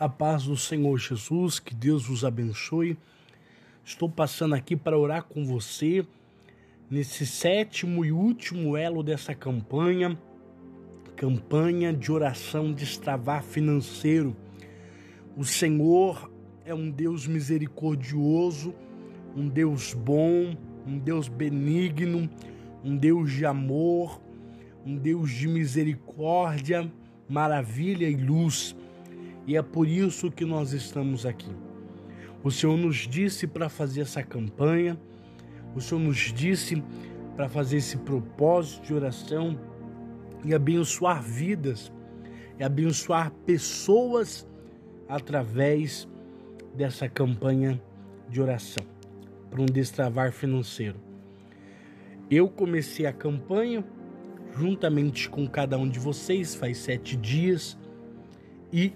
A paz do Senhor Jesus, que Deus vos abençoe. Estou passando aqui para orar com você nesse sétimo e último elo dessa campanha, campanha de oração de extravar financeiro. O Senhor é um Deus misericordioso, um Deus bom, um Deus benigno, um Deus de amor, um Deus de misericórdia, maravilha e luz e é por isso que nós estamos aqui. O Senhor nos disse para fazer essa campanha, o Senhor nos disse para fazer esse propósito de oração e abençoar vidas, e abençoar pessoas através dessa campanha de oração para um destravar financeiro. Eu comecei a campanha juntamente com cada um de vocês faz sete dias e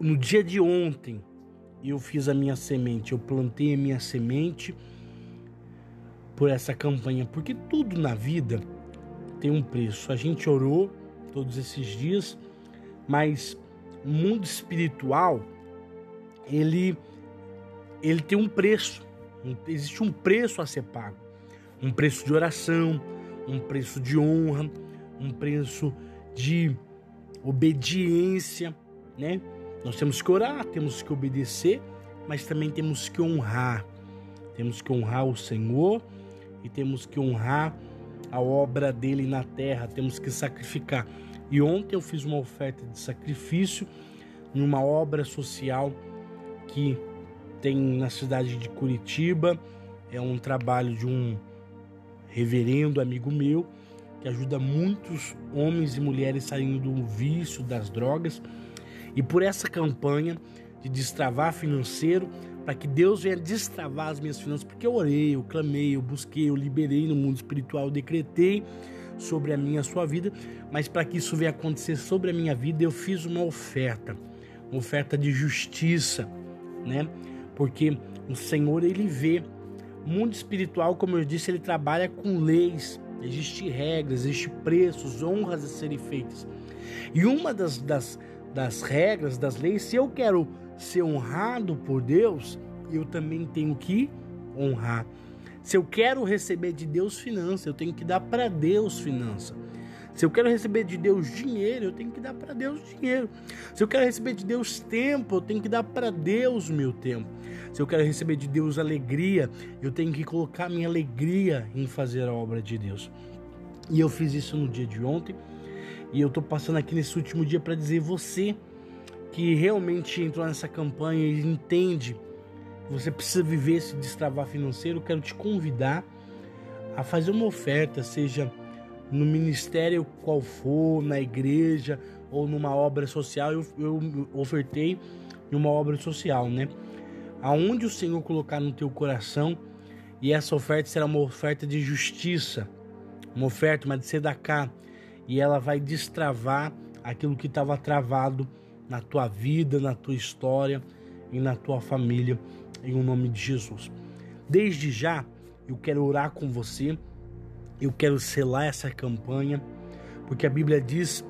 no dia de ontem eu fiz a minha semente, eu plantei a minha semente por essa campanha, porque tudo na vida tem um preço. A gente orou todos esses dias, mas o mundo espiritual ele ele tem um preço. Existe um preço a ser pago. Um preço de oração, um preço de honra, um preço de obediência, né? Nós temos que orar, temos que obedecer, mas também temos que honrar. Temos que honrar o Senhor e temos que honrar a obra dele na terra, temos que sacrificar. E ontem eu fiz uma oferta de sacrifício numa obra social que tem na cidade de Curitiba. É um trabalho de um reverendo amigo meu que ajuda muitos homens e mulheres saindo do vício das drogas e por essa campanha de destravar financeiro, para que Deus venha destravar as minhas finanças, porque eu orei, eu clamei, eu busquei, eu liberei no mundo espiritual, eu decretei sobre a minha a sua vida, mas para que isso venha acontecer sobre a minha vida, eu fiz uma oferta, uma oferta de justiça, né? Porque o Senhor ele vê o mundo espiritual, como eu disse, ele trabalha com leis, existem regras, existem preços, honras a serem feitas. E uma das, das, das regras, das leis, se eu quero ser honrado por Deus, eu também tenho que honrar. Se eu quero receber de Deus finança, eu tenho que dar para Deus finança. Se eu quero receber de Deus dinheiro, eu tenho que dar para Deus dinheiro. Se eu quero receber de Deus tempo, eu tenho que dar para Deus meu tempo. Se eu quero receber de Deus alegria, eu tenho que colocar minha alegria em fazer a obra de Deus. E eu fiz isso no dia de ontem. E eu tô passando aqui nesse último dia para dizer você que realmente entrou nessa campanha e entende que você precisa viver esse destravar financeiro, quero te convidar a fazer uma oferta, seja no ministério qual for, na igreja ou numa obra social. Eu, eu ofertei em uma obra social, né? Aonde o Senhor colocar no teu coração, e essa oferta será uma oferta de justiça, uma oferta, uma de sedacá, e ela vai destravar aquilo que estava travado na tua vida, na tua história e na tua família, em o nome de Jesus. Desde já, eu quero orar com você, eu quero selar essa campanha, porque a Bíblia diz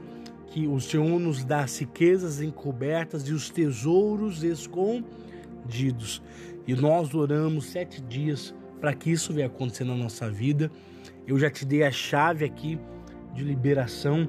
que o Senhor nos dá as riquezas encobertas e os tesouros escondidos. E nós oramos sete dias para que isso venha acontecer na nossa vida. Eu já te dei a chave aqui de liberação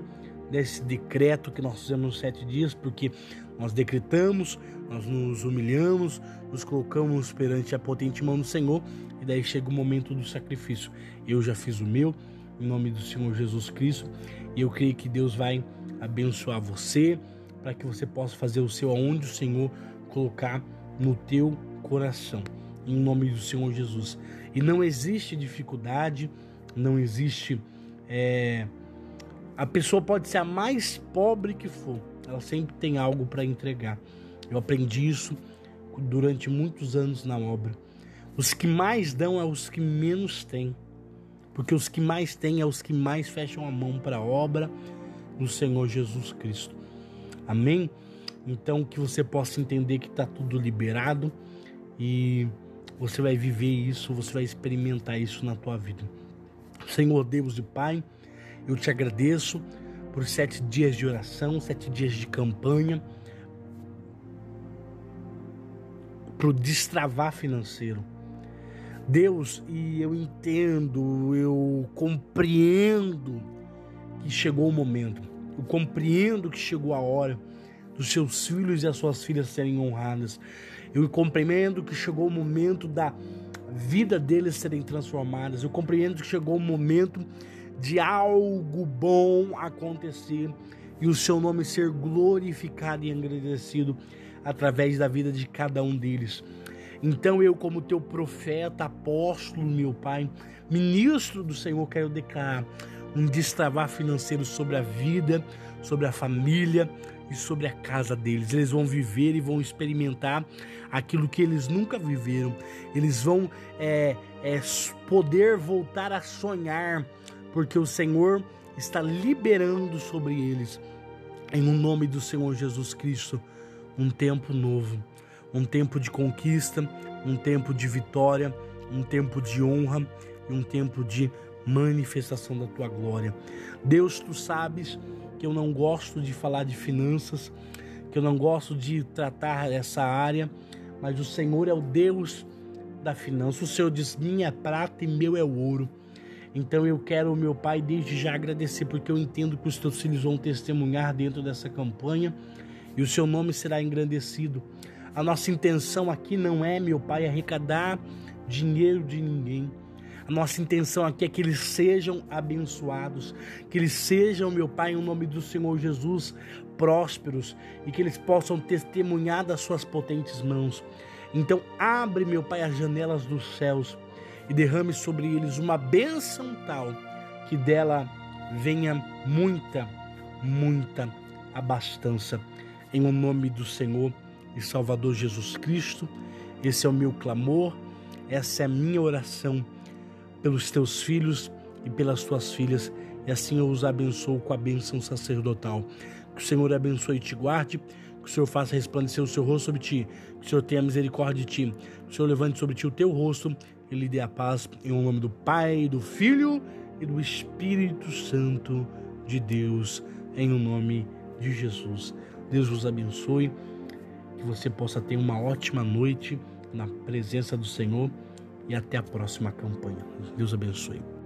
desse decreto que nós fizemos nos sete dias, porque nós decretamos, nós nos humilhamos, nos colocamos perante a potente mão do Senhor, e daí chega o momento do sacrifício. Eu já fiz o meu, em nome do Senhor Jesus Cristo, e eu creio que Deus vai abençoar você, para que você possa fazer o seu aonde o Senhor colocar no teu coração, em nome do Senhor Jesus. E não existe dificuldade, não existe. É, a pessoa pode ser a mais pobre que for, ela sempre tem algo para entregar. Eu aprendi isso durante muitos anos na obra. Os que mais dão é os que menos têm, porque os que mais têm é os que mais fecham a mão para a obra do Senhor Jesus Cristo. Amém? Então que você possa entender que está tudo liberado e você vai viver isso, você vai experimentar isso na tua vida. Senhor Deus e Pai, eu te agradeço por sete dias de oração, sete dias de campanha, para o destravar financeiro. Deus, e eu entendo, eu compreendo que chegou o momento, eu compreendo que chegou a hora dos seus filhos e as suas filhas serem honradas. Eu compreendo que chegou o momento da vida deles serem transformadas. Eu compreendo que chegou o momento de algo bom acontecer e o seu nome ser glorificado e agradecido através da vida de cada um deles. Então eu, como teu profeta, apóstolo, meu Pai, ministro do Senhor, quero declarar um destravar financeiro sobre a vida, sobre a família e sobre a casa deles. Eles vão viver e vão experimentar aquilo que eles nunca viveram. Eles vão é, é, poder voltar a sonhar, porque o Senhor está liberando sobre eles, em um nome do Senhor Jesus Cristo, um tempo novo, um tempo de conquista, um tempo de vitória, um tempo de honra e um tempo de manifestação da tua glória. Deus, tu sabes que eu não gosto de falar de finanças, que eu não gosto de tratar essa área, mas o Senhor é o Deus da finança. O Senhor diz: minha prata e meu é o ouro. Então eu quero, meu Pai, desde já agradecer, porque eu entendo que os teus filhos vão testemunhar dentro dessa campanha e o seu nome será engrandecido. A nossa intenção aqui não é, meu Pai, arrecadar dinheiro de ninguém. A nossa intenção aqui é que eles sejam abençoados, que eles sejam, meu Pai, em nome do Senhor Jesus, prósperos e que eles possam testemunhar das suas potentes mãos. Então, abre, meu Pai, as janelas dos céus e derrame sobre eles uma bênção tal que dela venha muita, muita abastança. Em o nome do Senhor e Salvador Jesus Cristo, esse é o meu clamor, essa é a minha oração pelos teus filhos e pelas tuas filhas, e assim eu os abençoo com a bênção sacerdotal. Que o Senhor abençoe e te guarde, que o Senhor faça resplandecer o seu rosto sobre ti, que o Senhor tenha misericórdia de ti, que o Senhor levante sobre ti o teu rosto e lhe dê a paz, em nome do Pai, do Filho e do Espírito Santo de Deus, em o nome de Jesus. Deus vos abençoe, que você possa ter uma ótima noite na presença do Senhor e até a próxima campanha. Deus abençoe.